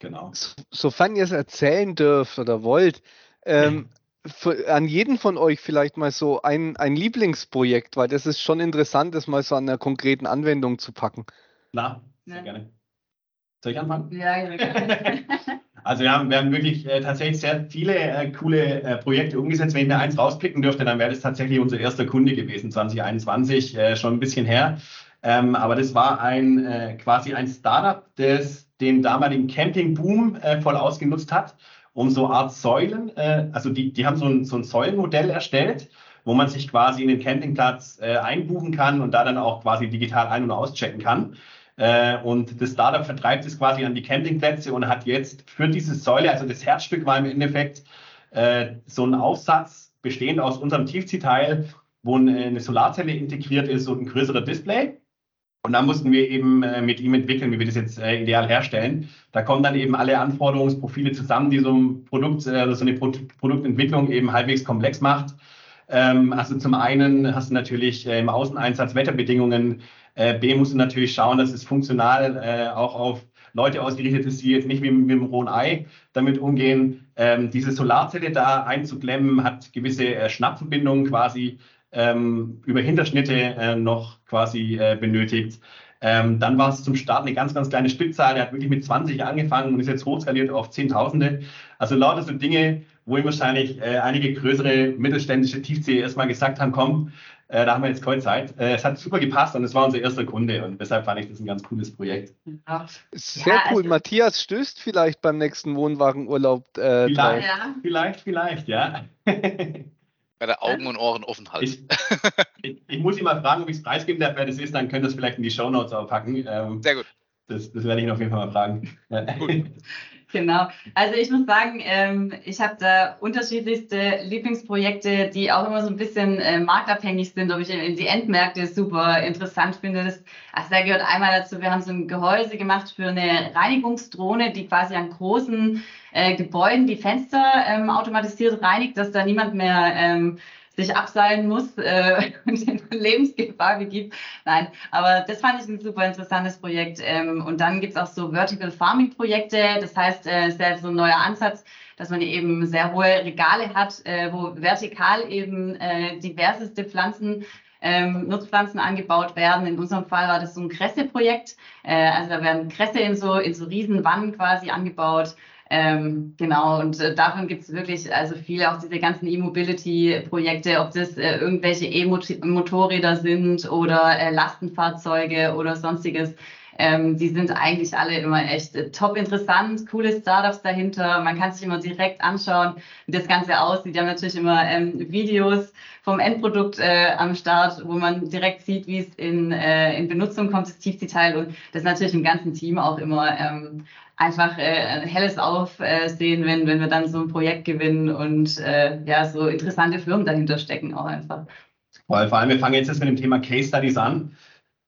Genau. Sofern ihr es erzählen dürft oder wollt, ähm, für, an jeden von euch vielleicht mal so ein, ein Lieblingsprojekt, weil das ist schon interessant, das mal so an einer konkreten Anwendung zu packen. Na, sehr ja. gerne. Soll ich anfangen? Ja, gerne. Also wir haben, wir haben wirklich äh, tatsächlich sehr viele äh, coole äh, Projekte umgesetzt. Wenn ich mir eins rauspicken dürfte, dann wäre das tatsächlich unser erster Kunde gewesen, 2021, äh, schon ein bisschen her. Ähm, aber das war ein äh, quasi ein Startup, das den damaligen Campingboom äh, voll ausgenutzt hat, um so Art Säulen, äh, also die, die haben so ein, so ein Säulenmodell erstellt, wo man sich quasi in den Campingplatz äh, einbuchen kann und da dann auch quasi digital ein- und auschecken kann. Äh, und das Startup vertreibt es quasi an die Campingplätze und hat jetzt für diese Säule, also das Herzstück war im Endeffekt äh, so ein Aufsatz bestehend aus unserem Tiefziehteil, wo eine Solarzelle integriert ist und ein größerer Display. Und dann mussten wir eben äh, mit ihm entwickeln, wie wir das jetzt äh, ideal herstellen. Da kommen dann eben alle Anforderungsprofile zusammen, die so ein Produkt, äh, so eine Pro Produktentwicklung eben halbwegs komplex macht. Ähm, also zum einen hast du natürlich im Außeneinsatz Wetterbedingungen. B musst du natürlich schauen, dass es funktional auch auf Leute ausgerichtet ist, die jetzt nicht mit, mit dem rohen Ei damit umgehen. Ähm, diese Solarzelle da einzuklemmen hat gewisse äh, Schnappverbindungen quasi ähm, über Hinterschnitte äh, noch quasi äh, benötigt. Ähm, dann war es zum Start eine ganz, ganz kleine Stückzahl. Er hat wirklich mit 20 angefangen und ist jetzt hochskaliert auf Zehntausende. Also lauter so Dinge, wo ihm wahrscheinlich äh, einige größere mittelständische Tiefzieher erstmal gesagt haben, komm, äh, da haben wir jetzt keine Zeit. Äh, es hat super gepasst und es war unser erster Kunde und deshalb fand ich das ein ganz cooles Projekt. Ja. Sehr ja, cool. Also, Matthias stößt vielleicht beim nächsten Wohnwagenurlaub äh, vielleicht. Ja. Vielleicht, vielleicht, ja. Bei der Augen und Ohren offen halten. Ich, ich, ich muss ihn mal fragen, ob ich es preisgeben darf, wer das ist, dann könnt ihr es vielleicht in die Shownotes auch packen. Ähm, Sehr gut. Das, das, werde ich ihn auf jeden Fall mal fragen. Gut. Genau. Also ich muss sagen, ähm, ich habe da unterschiedlichste Lieblingsprojekte, die auch immer so ein bisschen äh, marktabhängig sind, ob ich in die Endmärkte super interessant finde. Das, also da gehört einmal dazu, wir haben so ein Gehäuse gemacht für eine Reinigungsdrohne, die quasi an großen äh, Gebäuden die Fenster ähm, automatisiert reinigt, dass da niemand mehr ähm, sich abseilen muss äh, und in Lebensgefahr begibt. Nein, aber das fand ich ein super interessantes Projekt. Ähm, und dann gibt's auch so Vertical Farming Projekte. Das heißt, äh, ist ja so ein neuer Ansatz, dass man eben sehr hohe Regale hat, äh, wo vertikal eben äh, diverseste Pflanzen ähm, Nutzpflanzen angebaut werden. In unserem Fall war das so ein Kresse-Projekt. Äh, also da werden Kresse in so, in so Riesenwannen quasi angebaut. Ähm, genau, und äh, davon gibt es wirklich also viele, auch diese ganzen E-Mobility-Projekte, ob das äh, irgendwelche E-Motorräder sind oder äh, Lastenfahrzeuge oder sonstiges. Ähm, die sind eigentlich alle immer echt äh, top interessant, coole Startups dahinter. Man kann sich immer direkt anschauen, wie das Ganze aussieht. Die haben natürlich immer ähm, Videos vom Endprodukt äh, am Start, wo man direkt sieht, wie es in, äh, in Benutzung kommt, das Tiefziehteil. Und das ist natürlich im ganzen Team auch immer ähm, einfach äh, helles Aufsehen, wenn, wenn wir dann so ein Projekt gewinnen und äh, ja, so interessante Firmen dahinter stecken auch einfach. Vor allem, wir fangen jetzt mit dem Thema Case Studies an.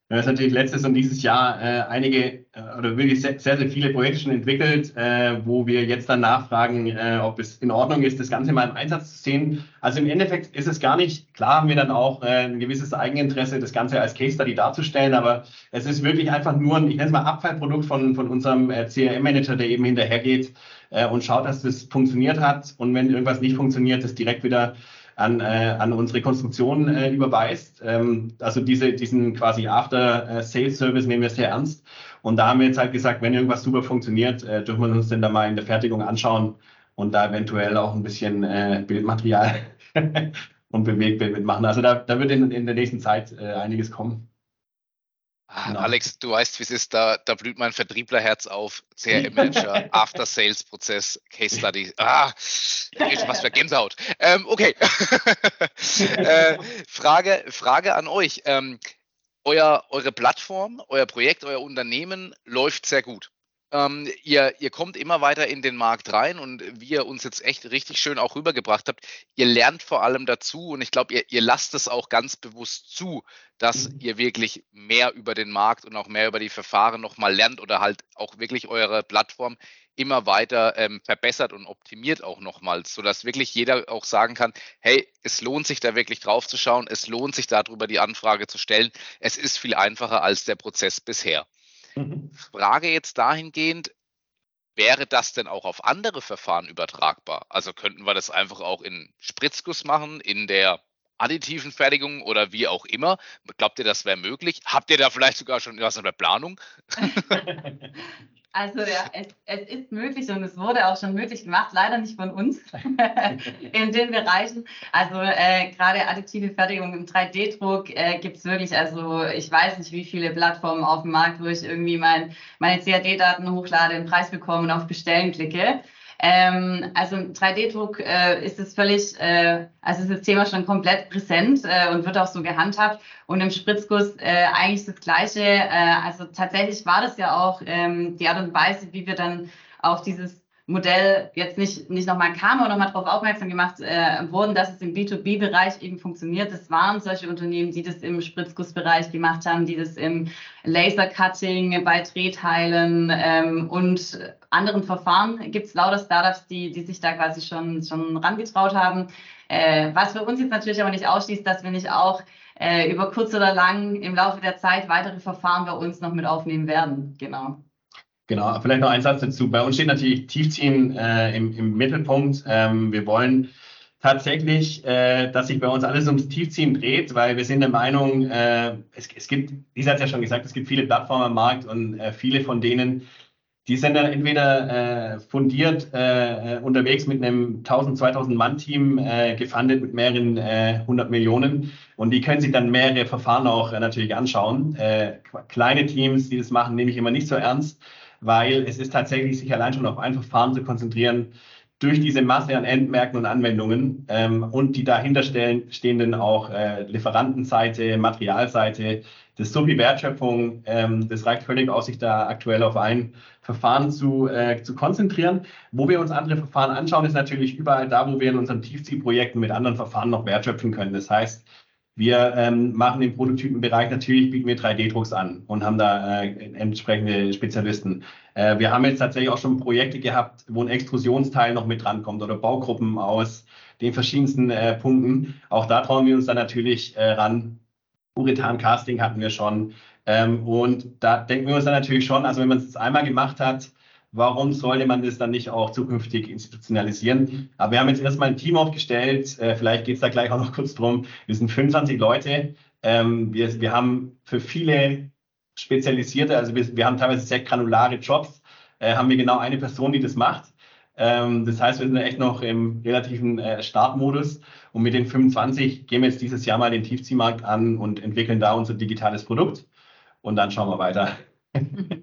Wir haben natürlich letztes und dieses Jahr äh, einige äh, oder wirklich sehr, sehr, sehr viele Projekte schon entwickelt, äh, wo wir jetzt dann nachfragen, äh, ob es in Ordnung ist, das Ganze mal im Einsatz zu sehen. Also im Endeffekt ist es gar nicht, klar haben wir dann auch äh, ein gewisses Eigeninteresse, das Ganze als Case Study darzustellen, aber es ist wirklich einfach nur ein, ich nenne es mal Abfallprodukt von, von unserem äh, CRM-Manager, der eben hinterhergeht äh, und schaut, dass das funktioniert hat und wenn irgendwas nicht funktioniert, das direkt wieder an, äh, an unsere Konstruktion äh, überweist. Ähm, also diese, diesen quasi After-Sales-Service nehmen wir sehr ernst. Und da haben wir jetzt halt gesagt, wenn irgendwas super funktioniert, äh, dürfen wir uns denn da mal in der Fertigung anschauen und da eventuell auch ein bisschen äh, Bildmaterial und Bewegbild mitmachen. Also da, da wird in, in der nächsten Zeit äh, einiges kommen. Genau. Alex, du weißt, wie es ist, da, da blüht mein Vertrieblerherz auf. CRM-Manager, After-Sales-Prozess, Case Study. Ah, was für Gänsehaut. Ähm, okay. äh, Frage, Frage an euch. Ähm, euer, eure Plattform, euer Projekt, euer Unternehmen läuft sehr gut. Ähm, ihr, ihr kommt immer weiter in den Markt rein und wie ihr uns jetzt echt richtig schön auch rübergebracht habt, ihr lernt vor allem dazu und ich glaube, ihr, ihr lasst es auch ganz bewusst zu, dass mhm. ihr wirklich mehr über den Markt und auch mehr über die Verfahren nochmal lernt oder halt auch wirklich eure Plattform immer weiter ähm, verbessert und optimiert auch nochmals, sodass wirklich jeder auch sagen kann, hey, es lohnt sich da wirklich drauf zu schauen, es lohnt sich darüber die Anfrage zu stellen. Es ist viel einfacher als der Prozess bisher. Mhm. Frage jetzt dahingehend, wäre das denn auch auf andere Verfahren übertragbar? Also könnten wir das einfach auch in Spritzguss machen, in der additiven Fertigung oder wie auch immer? Glaubt ihr, das wäre möglich? Habt ihr da vielleicht sogar schon was in der Planung? Also ja, es, es, ist möglich und es wurde auch schon möglich gemacht, leider nicht von uns in den Bereichen. Also äh, gerade additive Fertigung im 3D-Druck äh, gibt es wirklich, also ich weiß nicht, wie viele Plattformen auf dem Markt, wo ich irgendwie mein, meine CAD-Daten hochlade, den Preis bekomme und auf Bestellen klicke. Ähm, also im 3D-Druck äh, ist es völlig, äh, also ist das Thema schon komplett präsent äh, und wird auch so gehandhabt. Und im Spritzguss äh, eigentlich das Gleiche. Äh, also tatsächlich war das ja auch ähm, die Art und Weise, wie wir dann auf dieses Modell jetzt nicht, nicht nochmal kam und nochmal darauf aufmerksam gemacht äh, wurden, dass es im B2B-Bereich eben funktioniert. Das waren solche Unternehmen, die das im Spritzgussbereich gemacht haben, die das im Lasercutting bei Drehteilen ähm, und anderen Verfahren gibt es lauter Startups, die, die sich da quasi schon, schon rangetraut haben. Äh, was für uns jetzt natürlich aber nicht ausschließt, dass wir nicht auch äh, über kurz oder lang im Laufe der Zeit weitere Verfahren bei uns noch mit aufnehmen werden. Genau. Genau, vielleicht noch ein Satz dazu. Bei uns steht natürlich Tiefziehen äh, im, im, Mittelpunkt. Ähm, wir wollen tatsächlich, äh, dass sich bei uns alles ums Tiefziehen dreht, weil wir sind der Meinung, äh, es, es, gibt, Lisa hat es ja schon gesagt, es gibt viele Plattformen am Markt und äh, viele von denen, die sind dann entweder äh, fundiert äh, unterwegs mit einem 1000, 2000 Mann-Team, gefundet mit mehreren hundert Millionen und die können sich dann mehrere Verfahren auch natürlich anschauen. kleine Teams, die das machen, nehme ich immer nicht so ernst weil es ist tatsächlich sich allein schon auf ein Verfahren zu konzentrieren, durch diese Masse an Endmärkten und Anwendungen ähm, und die dahinter stehen, stehenden auch äh, Lieferantenseite, Materialseite, das so viel Wertschöpfung, ähm, das reicht völlig aus, sich da aktuell auf ein Verfahren zu, äh, zu konzentrieren. Wo wir uns andere Verfahren anschauen, ist natürlich überall da, wo wir in unseren Tiefziehprojekten mit anderen Verfahren noch wertschöpfen können. Das heißt, wir ähm, machen im Prototypenbereich natürlich, bieten wir 3D-Drucks an und haben da äh, entsprechende Spezialisten. Äh, wir haben jetzt tatsächlich auch schon Projekte gehabt, wo ein Extrusionsteil noch mit drankommt oder Baugruppen aus den verschiedensten äh, Punkten. Auch da trauen wir uns dann natürlich äh, ran. Urethan-Casting hatten wir schon. Ähm, und da denken wir uns dann natürlich schon, also wenn man es einmal gemacht hat, warum sollte man das dann nicht auch zukünftig institutionalisieren? Aber wir haben jetzt erstmal ein Team aufgestellt, äh, vielleicht geht es da gleich auch noch kurz drum. Wir sind 25 Leute. Ähm, wir, wir haben für viele spezialisierte, also wir, wir haben teilweise sehr granulare Jobs, äh, haben wir genau eine Person, die das macht. Ähm, das heißt, wir sind echt noch im relativen äh, Startmodus und mit den 25 gehen wir jetzt dieses Jahr mal den Tiefziehmarkt an und entwickeln da unser digitales Produkt und dann schauen wir weiter.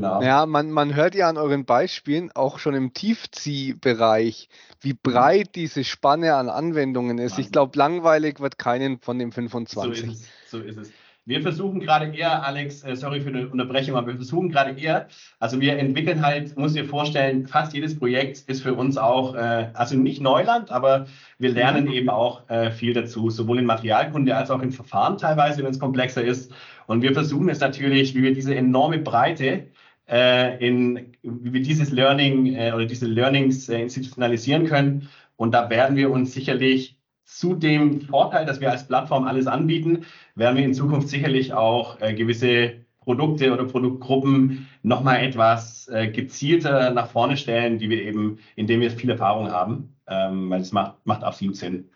Genau. Ja, man, man hört ja an euren Beispielen auch schon im Tiefziehbereich, wie breit diese Spanne an Anwendungen ist. Ich glaube, langweilig wird keinen von den 25. So ist es. So ist es. Wir versuchen gerade eher, Alex, äh, sorry für die Unterbrechung, aber wir versuchen gerade eher, also wir entwickeln halt, muss dir vorstellen, fast jedes Projekt ist für uns auch, äh, also nicht Neuland, aber wir lernen mhm. eben auch äh, viel dazu, sowohl in Materialkunde als auch in Verfahren teilweise, wenn es komplexer ist. Und wir versuchen es natürlich, wie wir diese enorme Breite äh, in, wie wir dieses Learning äh, oder diese Learnings äh, institutionalisieren können. Und da werden wir uns sicherlich zu dem Vorteil, dass wir als Plattform alles anbieten, werden wir in Zukunft sicherlich auch äh, gewisse Produkte oder Produktgruppen nochmal etwas äh, gezielter nach vorne stellen, die wir eben, indem wir viel Erfahrung haben, ähm, weil es macht, macht absolut Sinn.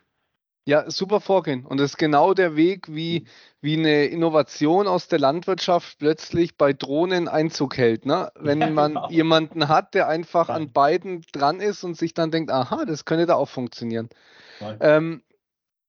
Ja, super Vorgehen. Und das ist genau der Weg, wie, wie eine Innovation aus der Landwirtschaft plötzlich bei Drohnen Einzug hält. Ne? Wenn ja, man genau. jemanden hat, der einfach ja. an beiden dran ist und sich dann denkt, aha, das könnte da auch funktionieren. Ähm,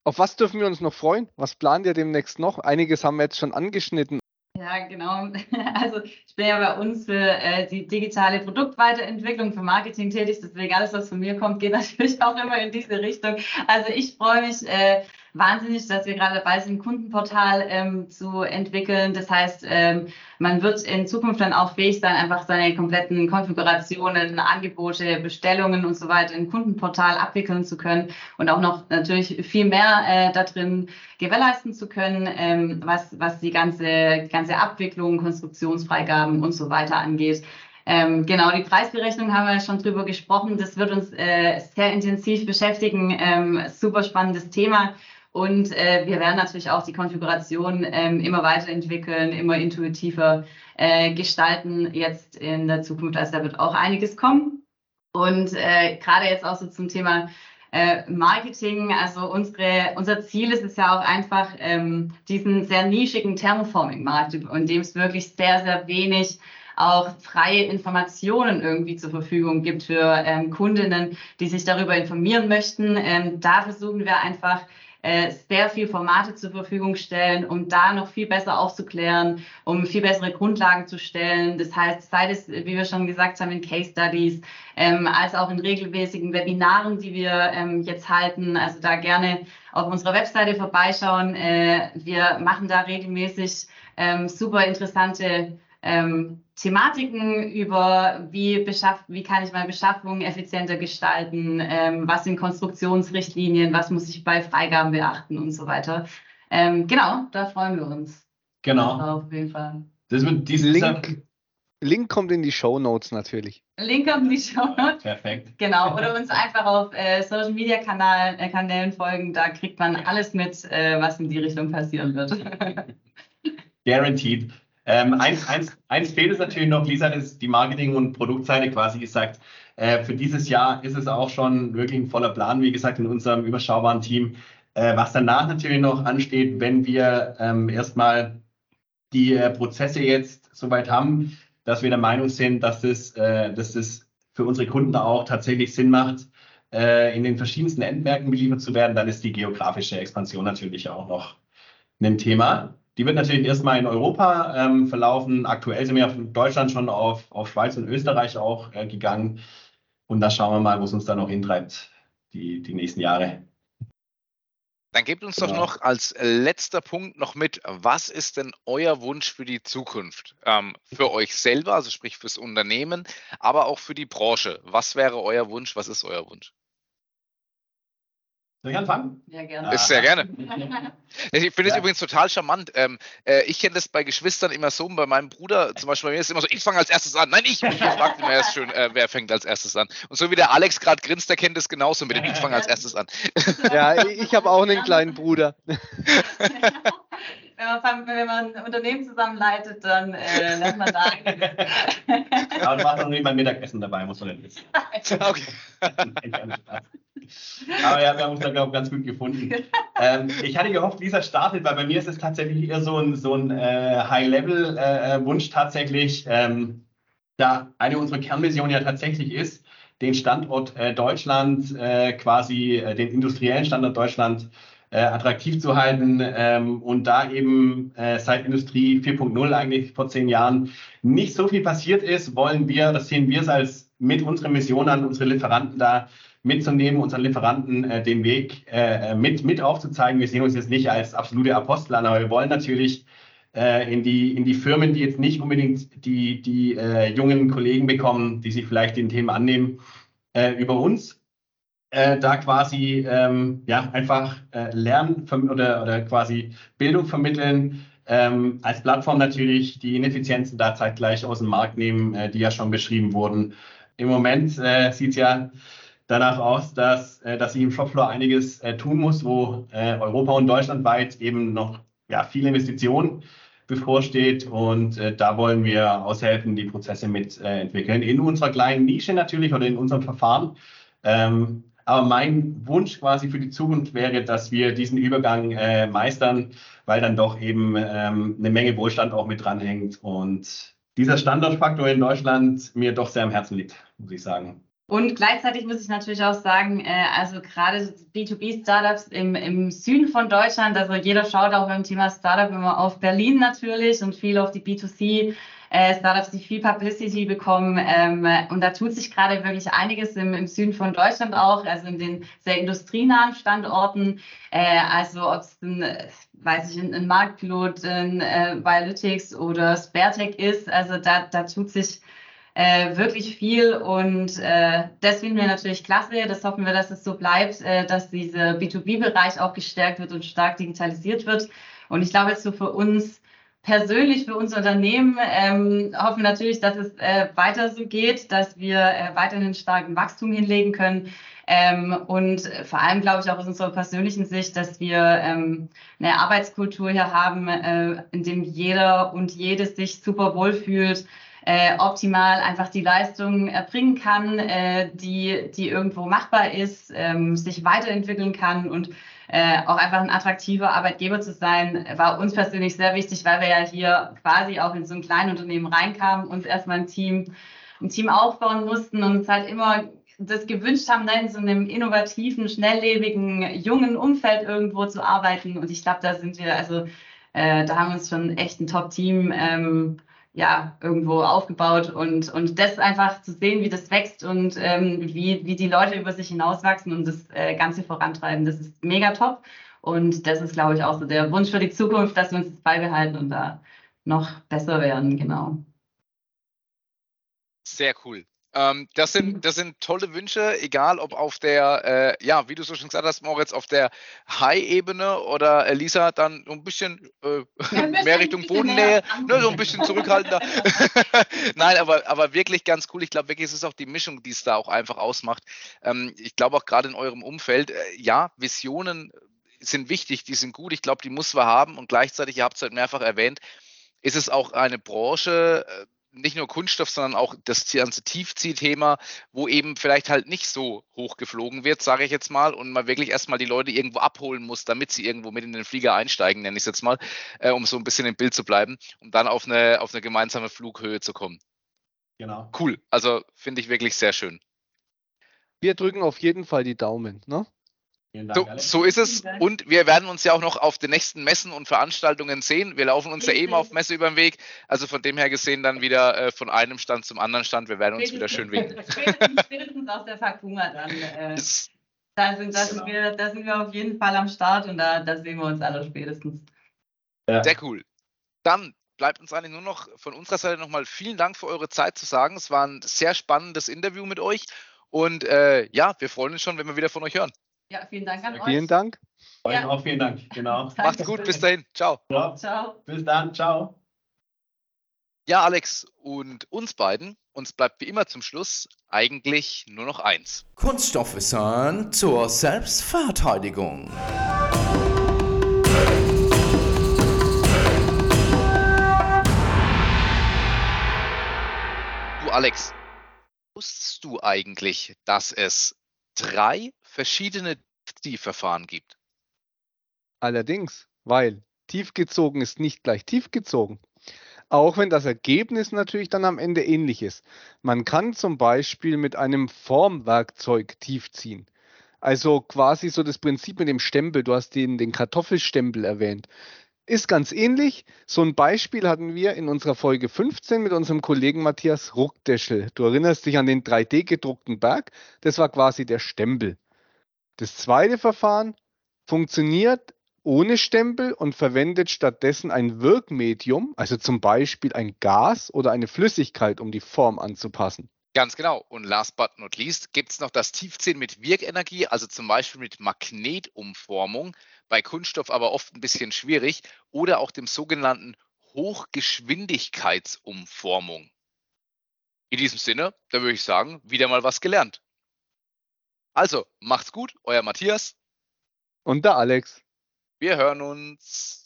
auf was dürfen wir uns noch freuen? Was plant ihr demnächst noch? Einiges haben wir jetzt schon angeschnitten. Ja, genau. Also ich bin ja bei uns für äh, die digitale Produktweiterentwicklung für Marketing tätig. Deswegen alles, was von mir kommt, geht natürlich auch immer in diese Richtung. Also ich freue mich äh, wahnsinnig, dass wir gerade dabei sind, ein Kundenportal ähm, zu entwickeln. Das heißt, ähm, man wird in Zukunft dann auch fähig sein, einfach seine kompletten Konfigurationen, Angebote, Bestellungen und so weiter in Kundenportal abwickeln zu können und auch noch natürlich viel mehr äh, da drin gewährleisten zu können, ähm, was, was die ganze, ganze Abwicklung, Konstruktionsfreigaben und so weiter angeht. Ähm, genau, die Preisberechnung haben wir schon drüber gesprochen. Das wird uns äh, sehr intensiv beschäftigen. Ähm, super spannendes Thema. Und äh, wir werden natürlich auch die Konfiguration ähm, immer weiterentwickeln, immer intuitiver äh, gestalten jetzt in der Zukunft. Also da wird auch einiges kommen. Und äh, gerade jetzt auch so zum Thema äh, Marketing, also unsere, unser Ziel ist es ja auch einfach, ähm, diesen sehr nischigen Thermoforming-Markt, in dem es wirklich sehr, sehr wenig auch freie Informationen irgendwie zur Verfügung gibt für ähm, Kundinnen, die sich darüber informieren möchten. Ähm, da versuchen wir einfach äh, sehr viel Formate zur Verfügung stellen, um da noch viel besser aufzuklären, um viel bessere Grundlagen zu stellen. Das heißt, sei es, wie wir schon gesagt haben, in Case Studies, ähm, als auch in regelmäßigen Webinaren, die wir ähm, jetzt halten. Also da gerne auf unserer Webseite vorbeischauen. Äh, wir machen da regelmäßig ähm, super interessante ähm, Thematiken über, wie, beschaff, wie kann ich meine Beschaffung effizienter gestalten, ähm, was sind Konstruktionsrichtlinien, was muss ich bei Freigaben beachten und so weiter. Ähm, genau, da freuen wir uns. Genau. Auf jeden Fall. Das wird Link, Link kommt in die Show Notes natürlich. Link kommt in die Show Notes. Perfekt. Genau. Oder uns einfach auf äh, Social Media Kanal, äh, Kanälen folgen. Da kriegt man alles mit, äh, was in die Richtung passieren wird. Guaranteed. Ähm, eins, eins, eins fehlt es natürlich noch, Lisa, ist die Marketing- und Produktseite quasi gesagt. Äh, für dieses Jahr ist es auch schon wirklich ein voller Plan, wie gesagt, in unserem überschaubaren Team. Äh, was danach natürlich noch ansteht, wenn wir ähm, erstmal die äh, Prozesse jetzt soweit haben, dass wir der Meinung sind, dass das, äh, dass das für unsere Kunden auch tatsächlich Sinn macht, äh, in den verschiedensten Endmärkten beliefert zu werden, dann ist die geografische Expansion natürlich auch noch ein Thema. Die wird natürlich erstmal in Europa ähm, verlaufen. Aktuell sind wir von Deutschland schon auf, auf Schweiz und Österreich auch äh, gegangen. Und da schauen wir mal, wo es uns da noch hintreibt, die, die nächsten Jahre. Dann gebt uns genau. doch noch als letzter Punkt noch mit, was ist denn euer Wunsch für die Zukunft? Ähm, für euch selber, also sprich fürs Unternehmen, aber auch für die Branche. Was wäre euer Wunsch? Was ist euer Wunsch? Soll ich anfangen? Ja, gerne. Ist sehr gerne. Ich finde es ja. übrigens total charmant. Ähm, äh, ich kenne das bei Geschwistern immer so. Bei meinem Bruder, zum Beispiel bei mir, ist es immer so: Ich fange als erstes an. Nein, ich. Und ich frage immer erst schön, äh, wer fängt als erstes an. Und so wie der Alex gerade grinst, der kennt es genauso mit dem Ich fange als erstes an. Ja, ich habe auch einen kleinen Bruder. Wenn man, wenn man ein Unternehmen zusammenleitet, dann äh, lernt man da. Aber du machst noch nicht mal Mittagessen dabei, muss man nicht wissen. Okay. Aber ja, wir haben uns da, glaube ich, ganz gut gefunden. Ähm, ich hatte gehofft, Lisa startet, weil bei mir ist es tatsächlich eher so ein, so ein äh, High-Level-Wunsch äh, tatsächlich, ähm, da eine unserer Kernmissionen ja tatsächlich ist, den Standort äh, Deutschland, äh, quasi äh, den industriellen Standort Deutschland äh, attraktiv zu halten ähm, und da eben seit Industrie 4.0 eigentlich vor zehn Jahren nicht so viel passiert ist, wollen wir, das sehen wir es als mit unserer Mission an unsere Lieferanten da mitzunehmen, unseren Lieferanten äh, den Weg äh, mit, mit aufzuzeigen. Wir sehen uns jetzt nicht als absolute Apostel an, aber wir wollen natürlich äh, in, die, in die Firmen, die jetzt nicht unbedingt die, die äh, jungen Kollegen bekommen, die sich vielleicht den Themen annehmen, äh, über uns äh, da quasi ähm, ja, einfach äh, Lernen oder, oder quasi Bildung vermitteln. Ähm, als Plattform natürlich die Ineffizienzen da zeitgleich aus dem Markt nehmen, äh, die ja schon beschrieben wurden. Im Moment äh, sieht es ja danach aus, dass, äh, dass sich im Shopfloor einiges äh, tun muss, wo äh, Europa und Deutschland weit eben noch ja, viele Investitionen bevorsteht. Und äh, da wollen wir aushelfen, die Prozesse mitentwickeln. in unserer kleinen Nische natürlich oder in unserem Verfahren. Ähm, aber mein Wunsch quasi für die Zukunft wäre, dass wir diesen Übergang äh, meistern, weil dann doch eben ähm, eine Menge Wohlstand auch mit dranhängt und dieser Standortfaktor in Deutschland mir doch sehr am Herzen liegt, muss ich sagen. Und gleichzeitig muss ich natürlich auch sagen, äh, also gerade B2B-Startups im, im Süden von Deutschland, also jeder schaut auch beim Thema Startup immer auf Berlin natürlich und viel auf die B2C. Äh, Startups, die viel Publicity bekommen. Ähm, und da tut sich gerade wirklich einiges im, im Süden von Deutschland auch, also in den sehr industrienahen Standorten. Äh, also ob es ein, weiß ich, ein, ein Marktpilot, ein äh, Biolytics oder Sparetech ist, also da, da tut sich äh, wirklich viel und äh, das finden wir natürlich klasse. Das hoffen wir, dass es so bleibt, äh, dass dieser B2B-Bereich auch gestärkt wird und stark digitalisiert wird. Und ich glaube, jetzt so für uns persönlich, für unser Unternehmen ähm, hoffen natürlich, dass es äh, weiter so geht, dass wir äh, weiterhin starken Wachstum hinlegen können. Ähm, und vor allem glaube ich auch aus unserer persönlichen Sicht, dass wir ähm, eine Arbeitskultur hier haben, äh, in dem jeder und jede sich super wohl fühlt, äh, optimal einfach die Leistung erbringen kann, äh, die, die irgendwo machbar ist, ähm, sich weiterentwickeln kann und äh, auch einfach ein attraktiver Arbeitgeber zu sein, war uns persönlich sehr wichtig, weil wir ja hier quasi auch in so ein kleines Unternehmen reinkamen, uns erstmal ein Team, ein Team aufbauen mussten und es halt immer das gewünscht haben, in so einem innovativen, schnelllebigen, jungen Umfeld irgendwo zu arbeiten. Und ich glaube, da sind wir, also äh, da haben wir uns schon echt ein Top-Team ähm, ja, irgendwo aufgebaut und, und das einfach zu sehen, wie das wächst und ähm, wie, wie die Leute über sich hinauswachsen und das äh, Ganze vorantreiben, das ist mega top. Und das ist, glaube ich, auch so der Wunsch für die Zukunft, dass wir uns das beibehalten und da noch besser werden, genau. Sehr cool. Ähm, das, sind, das sind tolle Wünsche, egal ob auf der, äh, ja, wie du so schon gesagt hast, Moritz, auf der High-Ebene oder Elisa dann so ein bisschen äh, ja, mehr Richtung Bodennähe, ne, so ein bisschen zurückhaltender. Nein, aber, aber wirklich ganz cool. Ich glaube wirklich, es ist auch die Mischung, die es da auch einfach ausmacht. Ähm, ich glaube auch gerade in eurem Umfeld, äh, ja, Visionen sind wichtig, die sind gut. Ich glaube, die muss man haben und gleichzeitig, ihr habt es halt mehrfach erwähnt, ist es auch eine Branche, äh, nicht nur Kunststoff, sondern auch das ganze Tiefziehthema, wo eben vielleicht halt nicht so hoch geflogen wird, sage ich jetzt mal, und man wirklich erstmal die Leute irgendwo abholen muss, damit sie irgendwo mit in den Flieger einsteigen, nenne ich es jetzt mal, äh, um so ein bisschen im Bild zu bleiben, um dann auf eine, auf eine gemeinsame Flughöhe zu kommen. Genau. Cool. Also finde ich wirklich sehr schön. Wir drücken auf jeden Fall die Daumen. Ne? Dank, so, so, ist es. Und wir werden uns ja auch noch auf den nächsten Messen und Veranstaltungen sehen. Wir laufen uns ja eben auf Messe über den Weg. Also von dem her gesehen dann wieder äh, von einem Stand zum anderen Stand. Wir werden uns wieder schön winken. Spätestens auf der Fakuma dann. Äh, da, sind, da, sind wir, da sind wir auf jeden Fall am Start und da, da sehen wir uns alle spätestens. Ja. Sehr cool. Dann bleibt uns eigentlich nur noch von unserer Seite nochmal vielen Dank für eure Zeit zu sagen. Es war ein sehr spannendes Interview mit euch. Und äh, ja, wir freuen uns schon, wenn wir wieder von euch hören. Ja, vielen Dank an euch. Vielen Dank. Euch ja. auch vielen Dank. Genau. Macht's gut, bis dahin. Ciao. Ja. Ciao. Bis dann. Ciao. Ja, Alex, und uns beiden, uns bleibt wie immer zum Schluss eigentlich nur noch eins. Kunststoffwissen zur Selbstverteidigung. Du, Alex, wusstest du eigentlich, dass es drei verschiedene Tiefverfahren gibt. Allerdings, weil tiefgezogen ist nicht gleich tiefgezogen. Auch wenn das Ergebnis natürlich dann am Ende ähnlich ist. Man kann zum Beispiel mit einem Formwerkzeug tiefziehen. Also quasi so das Prinzip mit dem Stempel, du hast den, den Kartoffelstempel erwähnt. Ist ganz ähnlich. So ein Beispiel hatten wir in unserer Folge 15 mit unserem Kollegen Matthias Ruckdeschel. Du erinnerst dich an den 3D gedruckten Berg. Das war quasi der Stempel. Das zweite Verfahren funktioniert ohne Stempel und verwendet stattdessen ein Wirkmedium, also zum Beispiel ein Gas oder eine Flüssigkeit, um die Form anzupassen. Ganz genau. Und last but not least gibt es noch das Tiefziehen mit Wirkenergie, also zum Beispiel mit Magnetumformung, bei Kunststoff aber oft ein bisschen schwierig, oder auch dem sogenannten Hochgeschwindigkeitsumformung. In diesem Sinne, da würde ich sagen, wieder mal was gelernt. Also, macht's gut, euer Matthias. Und der Alex. Wir hören uns.